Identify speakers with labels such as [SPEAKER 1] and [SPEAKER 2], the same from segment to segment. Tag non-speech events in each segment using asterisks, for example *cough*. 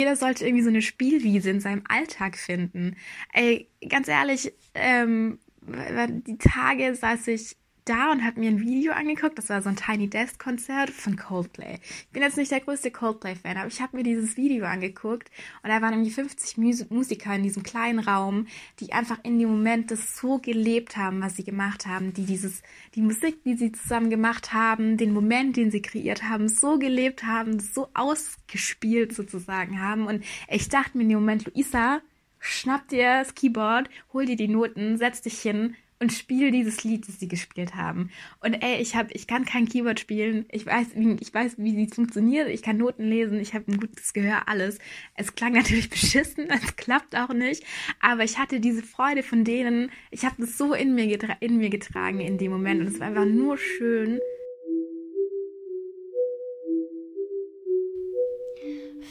[SPEAKER 1] Jeder sollte irgendwie so eine Spielwiese in seinem Alltag finden. Ey, ganz ehrlich, ähm, die Tage saß ich da und habe mir ein Video angeguckt. Das war so ein Tiny Desk Konzert von Coldplay. Ich bin jetzt nicht der größte Coldplay-Fan, aber ich habe mir dieses Video angeguckt und da waren irgendwie 50 Mus Musiker in diesem kleinen Raum, die einfach in dem Moment das so gelebt haben, was sie gemacht haben, die dieses, die Musik, die sie zusammen gemacht haben, den Moment, den sie kreiert haben, so gelebt haben, so ausgespielt sozusagen haben. Und ich dachte mir in dem Moment, Luisa, schnapp dir das Keyboard, hol dir die Noten, setz dich hin, und spiele dieses Lied, das sie gespielt haben. Und ey, ich habe, ich kann kein Keyboard spielen. Ich weiß, wie, ich weiß, wie es funktioniert. Ich kann Noten lesen. Ich habe ein gutes Gehör, alles. Es klang natürlich *laughs* beschissen. Es klappt auch nicht. Aber ich hatte diese Freude von denen. Ich habe das so in mir, in mir getragen in dem Moment. Und es war einfach nur schön.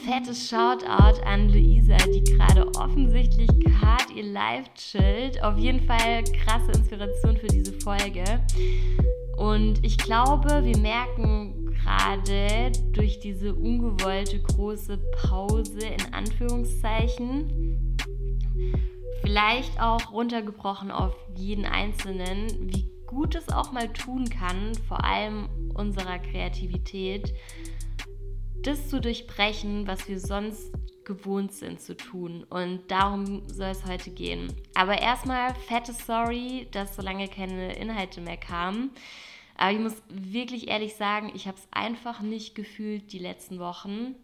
[SPEAKER 2] Fettes Shoutout an Luisa, die gerade offensichtlich hart ihr Live chillt. Auf jeden Fall krasse Inspiration für diese Folge. Und ich glaube, wir merken gerade durch diese ungewollte große Pause in Anführungszeichen, vielleicht auch runtergebrochen auf jeden Einzelnen, wie gut es auch mal tun kann, vor allem unserer Kreativität, das zu durchbrechen, was wir sonst gewohnt sind zu tun. Und darum soll es heute gehen. Aber erstmal fette Sorry, dass so lange keine Inhalte mehr kamen. Aber ich muss wirklich ehrlich sagen, ich habe es einfach nicht gefühlt die letzten Wochen.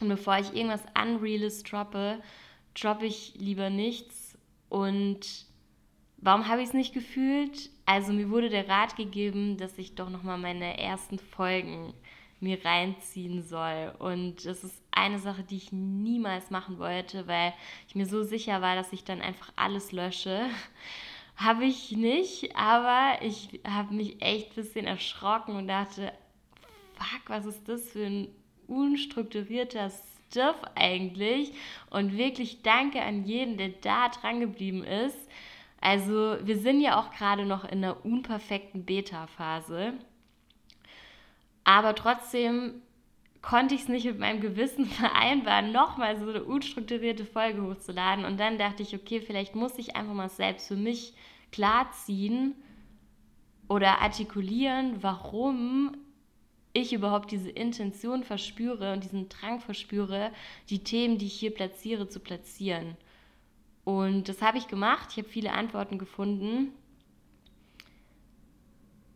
[SPEAKER 2] Und bevor ich irgendwas Unreales droppe, droppe ich lieber nichts. Und warum habe ich es nicht gefühlt? Also mir wurde der Rat gegeben, dass ich doch nochmal meine ersten Folgen mir reinziehen soll. Und das ist eine Sache, die ich niemals machen wollte, weil ich mir so sicher war, dass ich dann einfach alles lösche. *laughs* habe ich nicht, aber ich habe mich echt ein bisschen erschrocken und dachte, fuck, was ist das für ein unstrukturierter Stuff eigentlich? Und wirklich danke an jeden, der da dran geblieben ist. Also wir sind ja auch gerade noch in einer unperfekten Beta-Phase. Aber trotzdem konnte ich es nicht mit meinem Gewissen *laughs* vereinbaren, nochmal so eine unstrukturierte Folge hochzuladen. Und dann dachte ich, okay, vielleicht muss ich einfach mal selbst für mich klarziehen oder artikulieren, warum ich überhaupt diese Intention verspüre und diesen Drang verspüre, die Themen, die ich hier platziere, zu platzieren. Und das habe ich gemacht. Ich habe viele Antworten gefunden.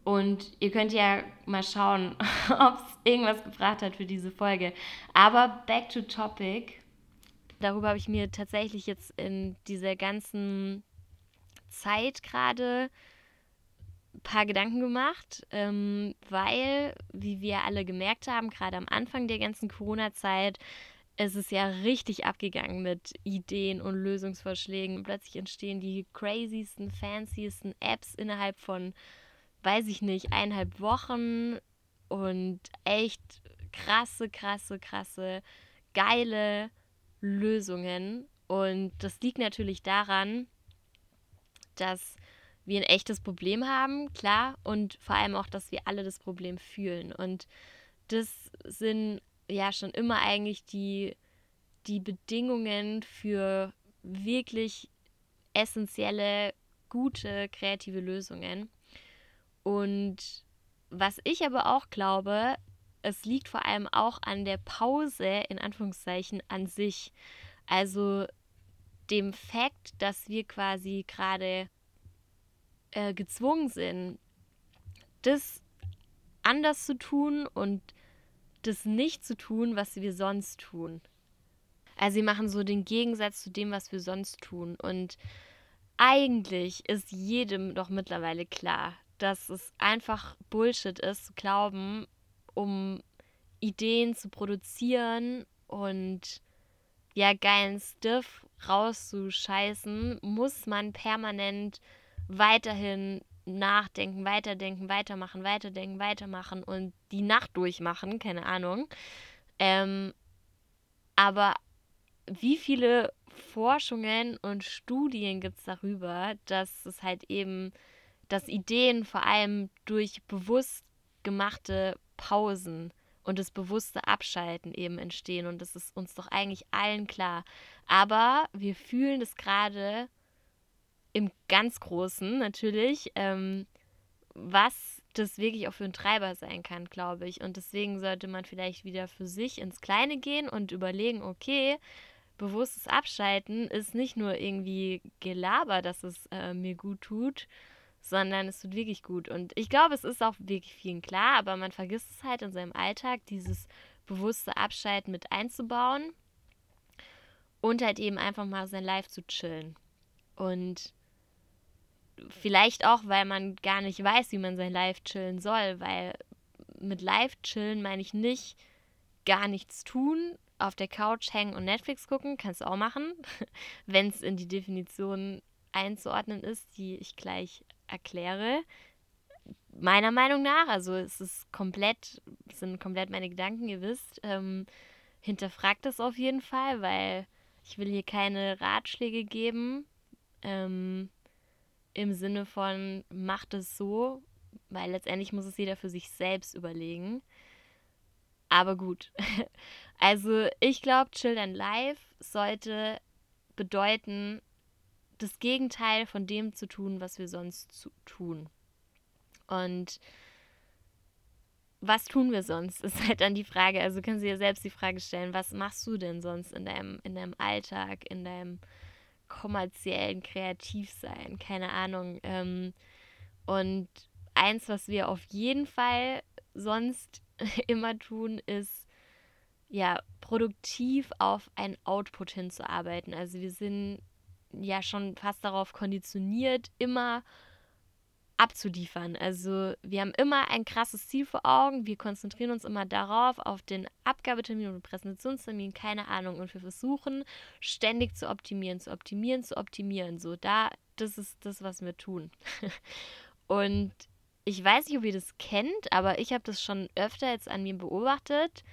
[SPEAKER 2] Und ihr könnt ja mal schauen, *laughs* ob es irgendwas gebracht hat für diese Folge. Aber back to topic. Darüber habe ich mir tatsächlich jetzt in dieser ganzen Zeit gerade ein paar Gedanken gemacht, ähm, weil, wie wir alle gemerkt haben, gerade am Anfang der ganzen Corona-Zeit, es ist ja richtig abgegangen mit Ideen und Lösungsvorschlägen. Plötzlich entstehen die craziesten, fanciesten Apps innerhalb von weiß ich nicht, eineinhalb Wochen und echt krasse, krasse, krasse, geile Lösungen. Und das liegt natürlich daran, dass wir ein echtes Problem haben, klar, und vor allem auch, dass wir alle das Problem fühlen. Und das sind ja schon immer eigentlich die, die Bedingungen für wirklich essentielle, gute, kreative Lösungen. Und was ich aber auch glaube, es liegt vor allem auch an der Pause in Anführungszeichen an sich. Also dem Fakt, dass wir quasi gerade äh, gezwungen sind, das anders zu tun und das nicht zu tun, was wir sonst tun. Also sie machen so den Gegensatz zu dem, was wir sonst tun. Und eigentlich ist jedem doch mittlerweile klar, dass es einfach Bullshit ist, zu glauben, um Ideen zu produzieren und ja, geilen Stuff rauszuscheißen, muss man permanent weiterhin nachdenken, weiterdenken, weitermachen, weiterdenken, weitermachen und die Nacht durchmachen, keine Ahnung. Ähm, aber wie viele Forschungen und Studien gibt es darüber, dass es halt eben dass Ideen vor allem durch bewusst gemachte Pausen und das bewusste Abschalten eben entstehen. Und das ist uns doch eigentlich allen klar. Aber wir fühlen das gerade im ganz Großen natürlich, ähm, was das wirklich auch für ein Treiber sein kann, glaube ich. Und deswegen sollte man vielleicht wieder für sich ins Kleine gehen und überlegen, okay, bewusstes Abschalten ist nicht nur irgendwie Gelaber, dass es äh, mir gut tut, sondern es tut wirklich gut. Und ich glaube, es ist auch wirklich vielen klar, aber man vergisst es halt in seinem Alltag, dieses bewusste Abschalten mit einzubauen und halt eben einfach mal sein Live zu chillen. Und vielleicht auch, weil man gar nicht weiß, wie man sein Live chillen soll, weil mit Live chillen meine ich nicht gar nichts tun, auf der Couch hängen und Netflix gucken, kannst du auch machen, *laughs* wenn es in die Definition einzuordnen ist, die ich gleich erkläre. Meiner Meinung nach, also es ist komplett, sind komplett meine Gedanken, ihr wisst, ähm, hinterfragt das auf jeden Fall, weil ich will hier keine Ratschläge geben. Ähm, im Sinne von, macht es so, weil letztendlich muss es jeder für sich selbst überlegen. Aber gut. *laughs* Also ich glaube, Chill and Life sollte bedeuten, das Gegenteil von dem zu tun, was wir sonst zu tun. Und was tun wir sonst, *laughs* ist halt dann die Frage. Also können Sie dir selbst die Frage stellen, was machst du denn sonst in deinem, in deinem Alltag, in deinem kommerziellen Kreativsein, keine Ahnung. Ähm, und eins, was wir auf jeden Fall sonst *laughs* immer tun, ist ja produktiv auf ein Output hinzuarbeiten. Also wir sind ja schon fast darauf konditioniert, immer abzuliefern. Also wir haben immer ein krasses Ziel vor Augen, wir konzentrieren uns immer darauf, auf den Abgabetermin und Präsentationstermin, keine Ahnung, und wir versuchen ständig zu optimieren, zu optimieren, zu optimieren. So, da, das ist das, was wir tun. *laughs* und ich weiß nicht, ob ihr das kennt, aber ich habe das schon öfter jetzt an mir beobachtet,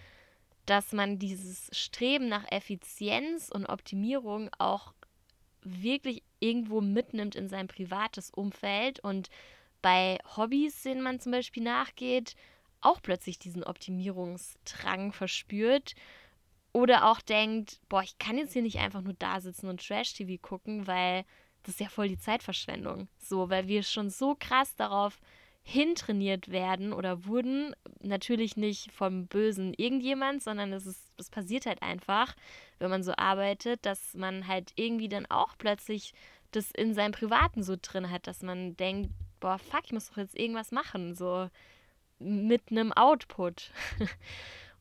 [SPEAKER 2] dass man dieses Streben nach Effizienz und Optimierung auch wirklich irgendwo mitnimmt in sein privates Umfeld und bei Hobbys, denen man zum Beispiel nachgeht, auch plötzlich diesen Optimierungsdrang verspürt oder auch denkt, boah, ich kann jetzt hier nicht einfach nur da sitzen und Trash-TV gucken, weil das ist ja voll die Zeitverschwendung. So, weil wir schon so krass darauf hintrainiert werden oder wurden. Natürlich nicht vom bösen irgendjemand, sondern es ist, das passiert halt einfach, wenn man so arbeitet, dass man halt irgendwie dann auch plötzlich das in seinem Privaten so drin hat, dass man denkt, boah, fuck, ich muss doch jetzt irgendwas machen, so mit einem Output. *laughs*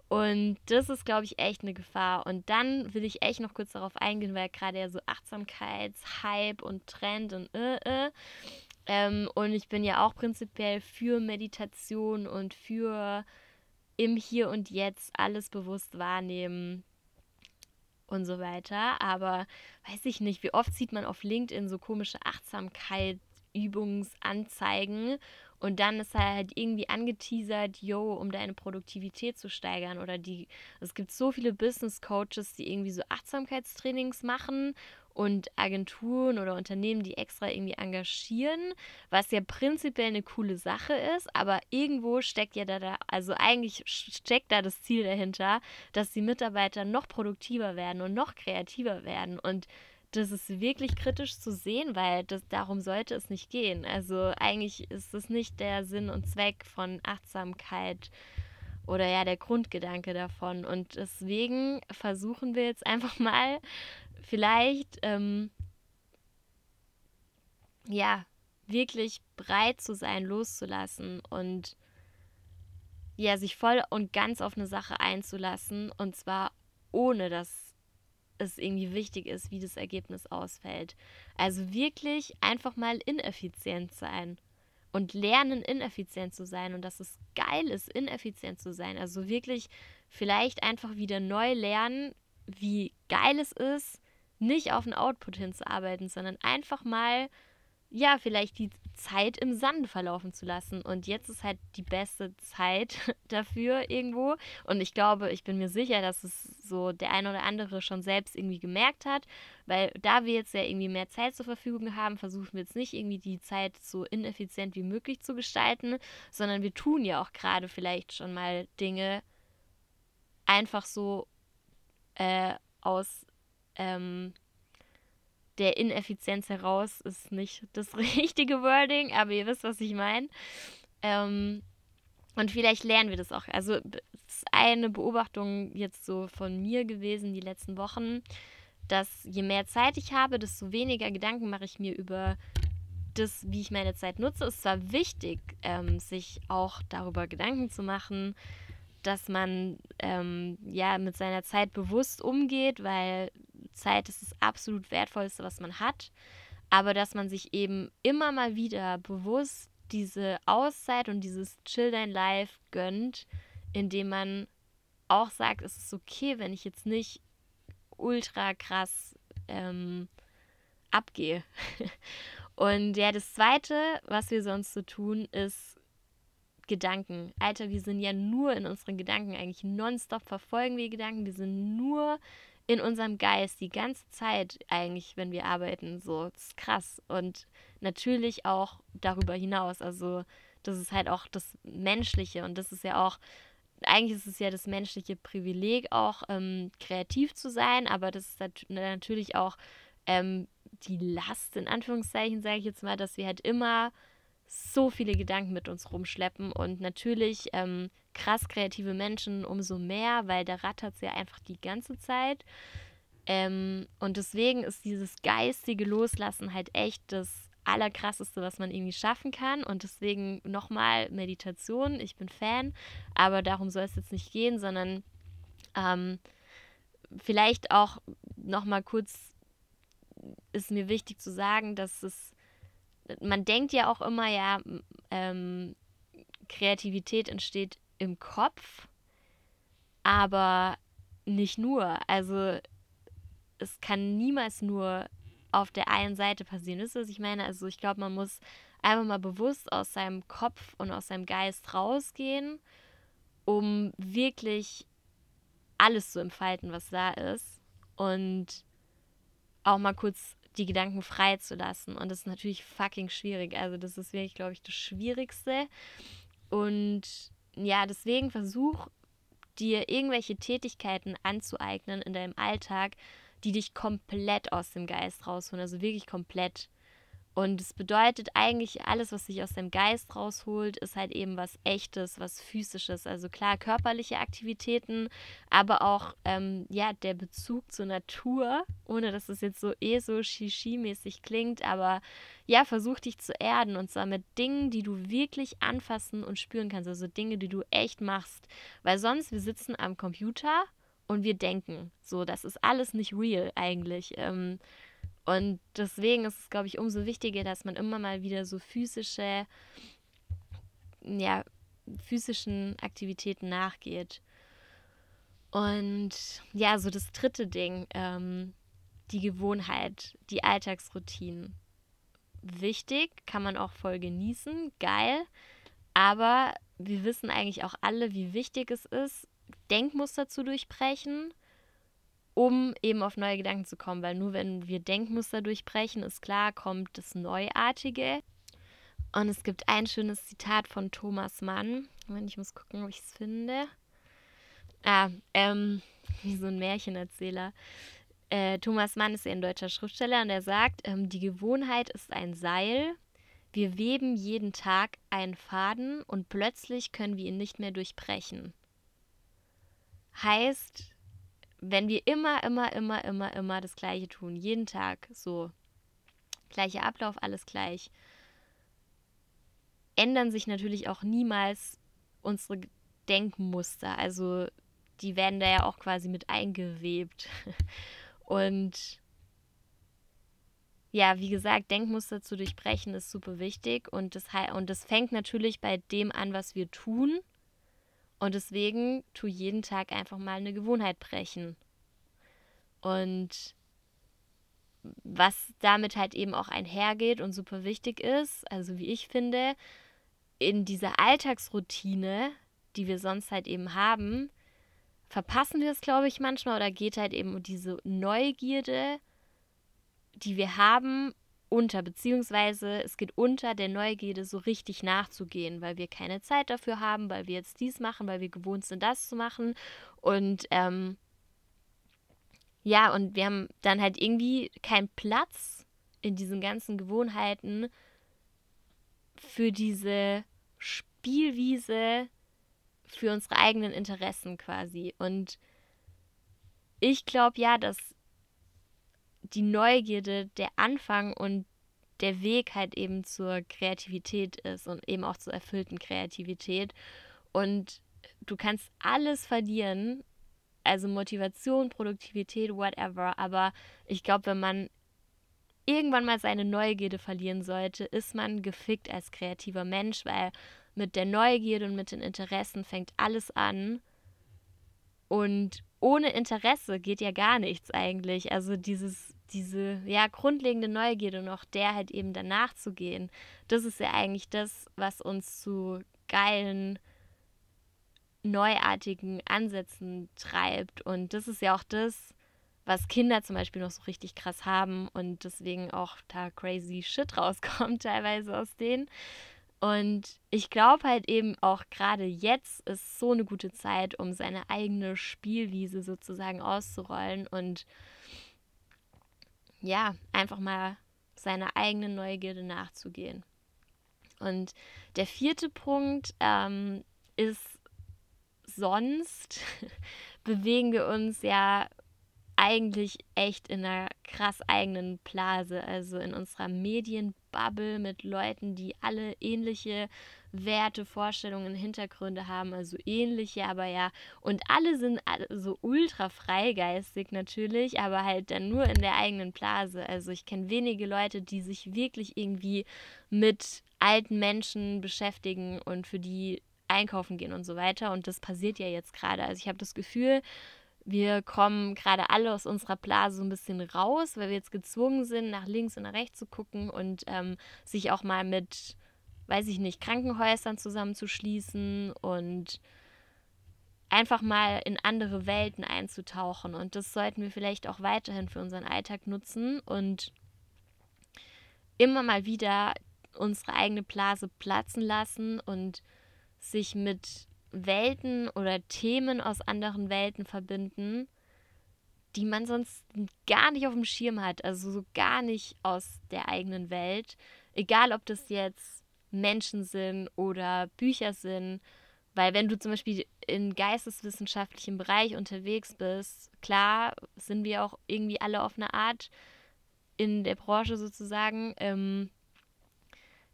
[SPEAKER 2] Und das ist, glaube ich, echt eine Gefahr. Und dann will ich echt noch kurz darauf eingehen, weil gerade ja so Achtsamkeitshype und Trend und äh, äh. Ähm, und ich bin ja auch prinzipiell für Meditation und für im Hier und Jetzt alles bewusst wahrnehmen und so weiter. Aber weiß ich nicht, wie oft sieht man auf LinkedIn so komische Achtsamkeitsübungsanzeigen und dann ist halt irgendwie angeteasert, yo, um deine Produktivität zu steigern. Oder die, es gibt so viele Business Coaches, die irgendwie so Achtsamkeitstrainings machen und Agenturen oder Unternehmen, die extra irgendwie engagieren, was ja prinzipiell eine coole Sache ist, aber irgendwo steckt ja da, also eigentlich steckt da das Ziel dahinter, dass die Mitarbeiter noch produktiver werden und noch kreativer werden und das ist wirklich kritisch zu sehen, weil das, darum sollte es nicht gehen. Also eigentlich ist es nicht der Sinn und Zweck von Achtsamkeit oder ja der Grundgedanke davon. Und deswegen versuchen wir jetzt einfach *laughs* mal vielleicht ähm, ja wirklich bereit zu sein, loszulassen und ja sich voll und ganz auf eine Sache einzulassen und zwar ohne dass es irgendwie wichtig ist, wie das Ergebnis ausfällt. Also wirklich einfach mal ineffizient sein und lernen, ineffizient zu sein und dass es geil ist, ineffizient zu sein. Also wirklich vielleicht einfach wieder neu lernen, wie geil es ist, nicht auf einen Output hinzuarbeiten, sondern einfach mal ja, vielleicht die Zeit im Sand verlaufen zu lassen. Und jetzt ist halt die beste Zeit *laughs* dafür irgendwo. Und ich glaube, ich bin mir sicher, dass es so der eine oder andere schon selbst irgendwie gemerkt hat, weil da wir jetzt ja irgendwie mehr Zeit zur Verfügung haben, versuchen wir jetzt nicht irgendwie die Zeit so ineffizient wie möglich zu gestalten, sondern wir tun ja auch gerade vielleicht schon mal Dinge, einfach so äh, aus ähm, der Ineffizienz heraus ist nicht das *laughs* richtige Wording, aber ihr wisst, was ich meine. Ähm, und vielleicht lernen wir das auch. Also es ist eine Beobachtung jetzt so von mir gewesen die letzten Wochen, dass je mehr Zeit ich habe, desto weniger Gedanken mache ich mir über das, wie ich meine Zeit nutze. Es ist zwar wichtig, ähm, sich auch darüber Gedanken zu machen, dass man ähm, ja mit seiner Zeit bewusst umgeht, weil Zeit ist das absolut wertvollste, was man hat. Aber dass man sich eben immer mal wieder bewusst diese Auszeit und dieses Chill Dein Life gönnt, indem man auch sagt, es ist okay, wenn ich jetzt nicht ultra krass ähm, abgehe. *laughs* und ja, das Zweite, was wir sonst so tun, ist Gedanken. Alter, wir sind ja nur in unseren Gedanken eigentlich nonstop verfolgen wir Gedanken. Wir sind nur in unserem Geist die ganze Zeit eigentlich, wenn wir arbeiten. So, das ist krass. Und natürlich auch darüber hinaus. Also, das ist halt auch das Menschliche und das ist ja auch, eigentlich ist es ja das menschliche Privileg auch, ähm, kreativ zu sein, aber das ist natürlich auch ähm, die Last, in Anführungszeichen, sage ich jetzt mal, dass wir halt immer so viele Gedanken mit uns rumschleppen und natürlich ähm, krass kreative Menschen umso mehr, weil da rattert es ja einfach die ganze Zeit. Ähm, und deswegen ist dieses geistige Loslassen halt echt das Allerkrasseste, was man irgendwie schaffen kann. Und deswegen nochmal Meditation. Ich bin Fan, aber darum soll es jetzt nicht gehen, sondern ähm, vielleicht auch nochmal kurz ist mir wichtig zu sagen, dass es man denkt ja auch immer, ja, ähm, Kreativität entsteht im Kopf, aber nicht nur. Also es kann niemals nur auf der einen Seite passieren. Wisst ihr, was ich meine? Also ich glaube, man muss einfach mal bewusst aus seinem Kopf und aus seinem Geist rausgehen, um wirklich alles zu entfalten, was da ist. Und auch mal kurz die Gedanken frei zu lassen. Und das ist natürlich fucking schwierig. Also das ist wirklich, glaube ich, das Schwierigste. Und ja, deswegen versuch dir irgendwelche Tätigkeiten anzueignen in deinem Alltag, die dich komplett aus dem Geist rausholen. Also wirklich komplett. Und es bedeutet eigentlich, alles, was sich aus dem Geist rausholt, ist halt eben was Echtes, was Physisches. Also klar, körperliche Aktivitäten, aber auch ähm, ja, der Bezug zur Natur, ohne dass es jetzt so eh so Shishi-mäßig klingt, aber ja, versuch dich zu erden und zwar mit Dingen, die du wirklich anfassen und spüren kannst. Also Dinge, die du echt machst. Weil sonst, wir sitzen am Computer und wir denken. So, das ist alles nicht real eigentlich. Ähm, und deswegen ist es, glaube ich, umso wichtiger, dass man immer mal wieder so physische, ja, physischen Aktivitäten nachgeht. Und ja, so das dritte Ding, ähm, die Gewohnheit, die Alltagsroutinen. Wichtig, kann man auch voll genießen, geil. Aber wir wissen eigentlich auch alle, wie wichtig es ist, Denkmuster zu durchbrechen um eben auf neue Gedanken zu kommen, weil nur wenn wir Denkmuster durchbrechen, ist klar, kommt das Neuartige. Und es gibt ein schönes Zitat von Thomas Mann. Ich muss gucken, ob ich es finde. Ah, ähm, *laughs* wie so ein Märchenerzähler. Äh, Thomas Mann ist ja ein deutscher Schriftsteller und er sagt, ähm, die Gewohnheit ist ein Seil. Wir weben jeden Tag einen Faden und plötzlich können wir ihn nicht mehr durchbrechen. Heißt, wenn wir immer, immer, immer, immer, immer das Gleiche tun, jeden Tag so, gleicher Ablauf, alles gleich, ändern sich natürlich auch niemals unsere Denkmuster. Also die werden da ja auch quasi mit eingewebt. *laughs* Und ja, wie gesagt, Denkmuster zu durchbrechen ist super wichtig und das, und das fängt natürlich bei dem an, was wir tun und deswegen tu jeden Tag einfach mal eine Gewohnheit brechen. Und was damit halt eben auch einhergeht und super wichtig ist, also wie ich finde, in dieser Alltagsroutine, die wir sonst halt eben haben, verpassen wir es, glaube ich, manchmal oder geht halt eben um diese Neugierde, die wir haben, unter, beziehungsweise es geht unter der Neugierde so richtig nachzugehen, weil wir keine Zeit dafür haben, weil wir jetzt dies machen, weil wir gewohnt sind, das zu machen. Und ähm, ja, und wir haben dann halt irgendwie keinen Platz in diesen ganzen Gewohnheiten für diese Spielwiese, für unsere eigenen Interessen quasi. Und ich glaube ja, dass die Neugierde der Anfang und der Weg halt eben zur Kreativität ist und eben auch zur erfüllten Kreativität. Und du kannst alles verlieren, also Motivation, Produktivität, whatever. Aber ich glaube, wenn man irgendwann mal seine Neugierde verlieren sollte, ist man gefickt als kreativer Mensch, weil mit der Neugierde und mit den Interessen fängt alles an. Und ohne Interesse geht ja gar nichts eigentlich. Also dieses, diese ja grundlegende Neugierde noch der halt eben danach zu gehen, das ist ja eigentlich das, was uns zu geilen, neuartigen Ansätzen treibt. Und das ist ja auch das, was Kinder zum Beispiel noch so richtig krass haben und deswegen auch da crazy Shit rauskommt *laughs* teilweise aus denen. Und ich glaube halt eben auch gerade jetzt ist so eine gute Zeit, um seine eigene Spielwiese sozusagen auszurollen und ja, einfach mal seiner eigenen Neugierde nachzugehen. Und der vierte Punkt ähm, ist, sonst *laughs* bewegen wir uns ja eigentlich echt in einer krass eigenen Blase, also in unserer Medienbubble mit Leuten, die alle ähnliche Werte, Vorstellungen, Hintergründe haben, also ähnliche, aber ja, und alle sind so ultra freigeistig natürlich, aber halt dann nur in der eigenen Blase. Also ich kenne wenige Leute, die sich wirklich irgendwie mit alten Menschen beschäftigen und für die einkaufen gehen und so weiter. Und das passiert ja jetzt gerade. Also ich habe das Gefühl, wir kommen gerade alle aus unserer Blase so ein bisschen raus, weil wir jetzt gezwungen sind, nach links und nach rechts zu gucken und ähm, sich auch mal mit, weiß ich nicht, Krankenhäusern zusammenzuschließen und einfach mal in andere Welten einzutauchen. Und das sollten wir vielleicht auch weiterhin für unseren Alltag nutzen und immer mal wieder unsere eigene Blase platzen lassen und sich mit Welten oder Themen aus anderen Welten verbinden, die man sonst gar nicht auf dem Schirm hat, also so gar nicht aus der eigenen Welt. Egal, ob das jetzt Menschen sind oder Bücher sind, weil wenn du zum Beispiel im geisteswissenschaftlichen Bereich unterwegs bist, klar sind wir auch irgendwie alle auf eine Art in der Branche sozusagen, ähm,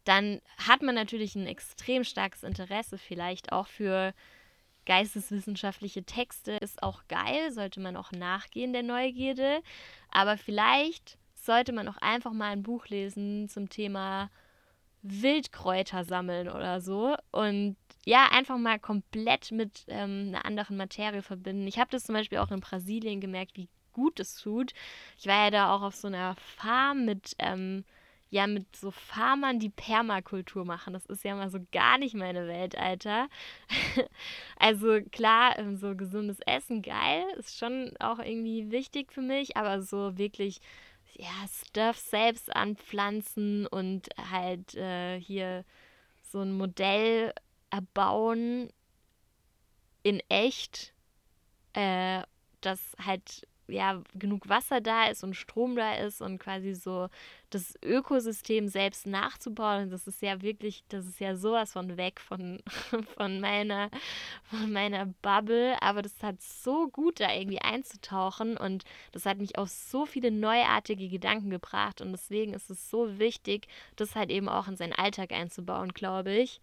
[SPEAKER 2] dann hat man natürlich ein extrem starkes Interesse vielleicht auch für geisteswissenschaftliche Texte. Ist auch geil, sollte man auch nachgehen der Neugierde. Aber vielleicht sollte man auch einfach mal ein Buch lesen zum Thema Wildkräuter sammeln oder so und ja, einfach mal komplett mit ähm, einer anderen Materie verbinden. Ich habe das zum Beispiel auch in Brasilien gemerkt, wie gut es tut. Ich war ja da auch auf so einer Farm mit ähm, ja mit so Farmern die Permakultur machen. Das ist ja mal so gar nicht meine Welt, Alter. *laughs* also klar, ähm, so gesundes Essen, geil, ist schon auch irgendwie wichtig für mich, aber so wirklich ja, Stuff selbst anpflanzen und halt äh, hier so ein Modell erbauen in echt, äh, das halt ja, genug Wasser da ist und Strom da ist und quasi so das Ökosystem selbst nachzubauen. Das ist ja wirklich, das ist ja sowas von weg von, *laughs* von, meiner, von meiner Bubble. Aber das hat so gut, da irgendwie einzutauchen und das hat mich auf so viele neuartige Gedanken gebracht. Und deswegen ist es so wichtig, das halt eben auch in seinen Alltag einzubauen, glaube ich.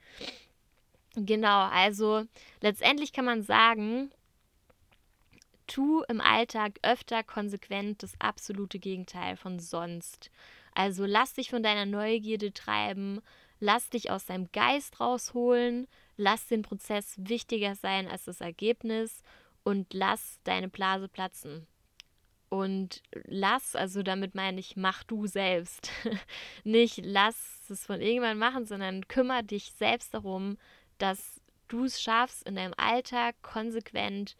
[SPEAKER 2] Genau, also letztendlich kann man sagen, tu im Alltag öfter konsequent das absolute Gegenteil von sonst. Also lass dich von deiner Neugierde treiben, lass dich aus deinem Geist rausholen, lass den Prozess wichtiger sein als das Ergebnis und lass deine Blase platzen. Und lass, also damit meine ich, mach du selbst. *laughs* Nicht lass es von irgendjemandem machen, sondern kümmere dich selbst darum, dass du es schaffst, in deinem Alltag konsequent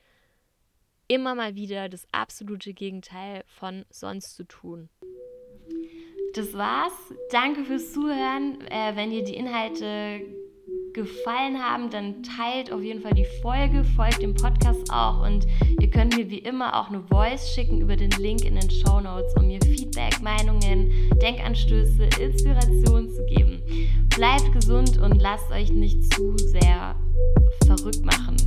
[SPEAKER 2] immer mal wieder das absolute Gegenteil von sonst zu tun. das war's. Danke fürs Zuhören. Äh, wenn ihr die Inhalte gefallen haben, dann teilt auf jeden Fall die Folge, folgt dem Podcast auch und ihr könnt mir wie immer auch eine Voice schicken über den Link in den Show Notes, um mir Feedback, Meinungen, Denkanstöße, Inspiration zu geben. Bleibt gesund und lasst euch nicht zu sehr verrückt machen.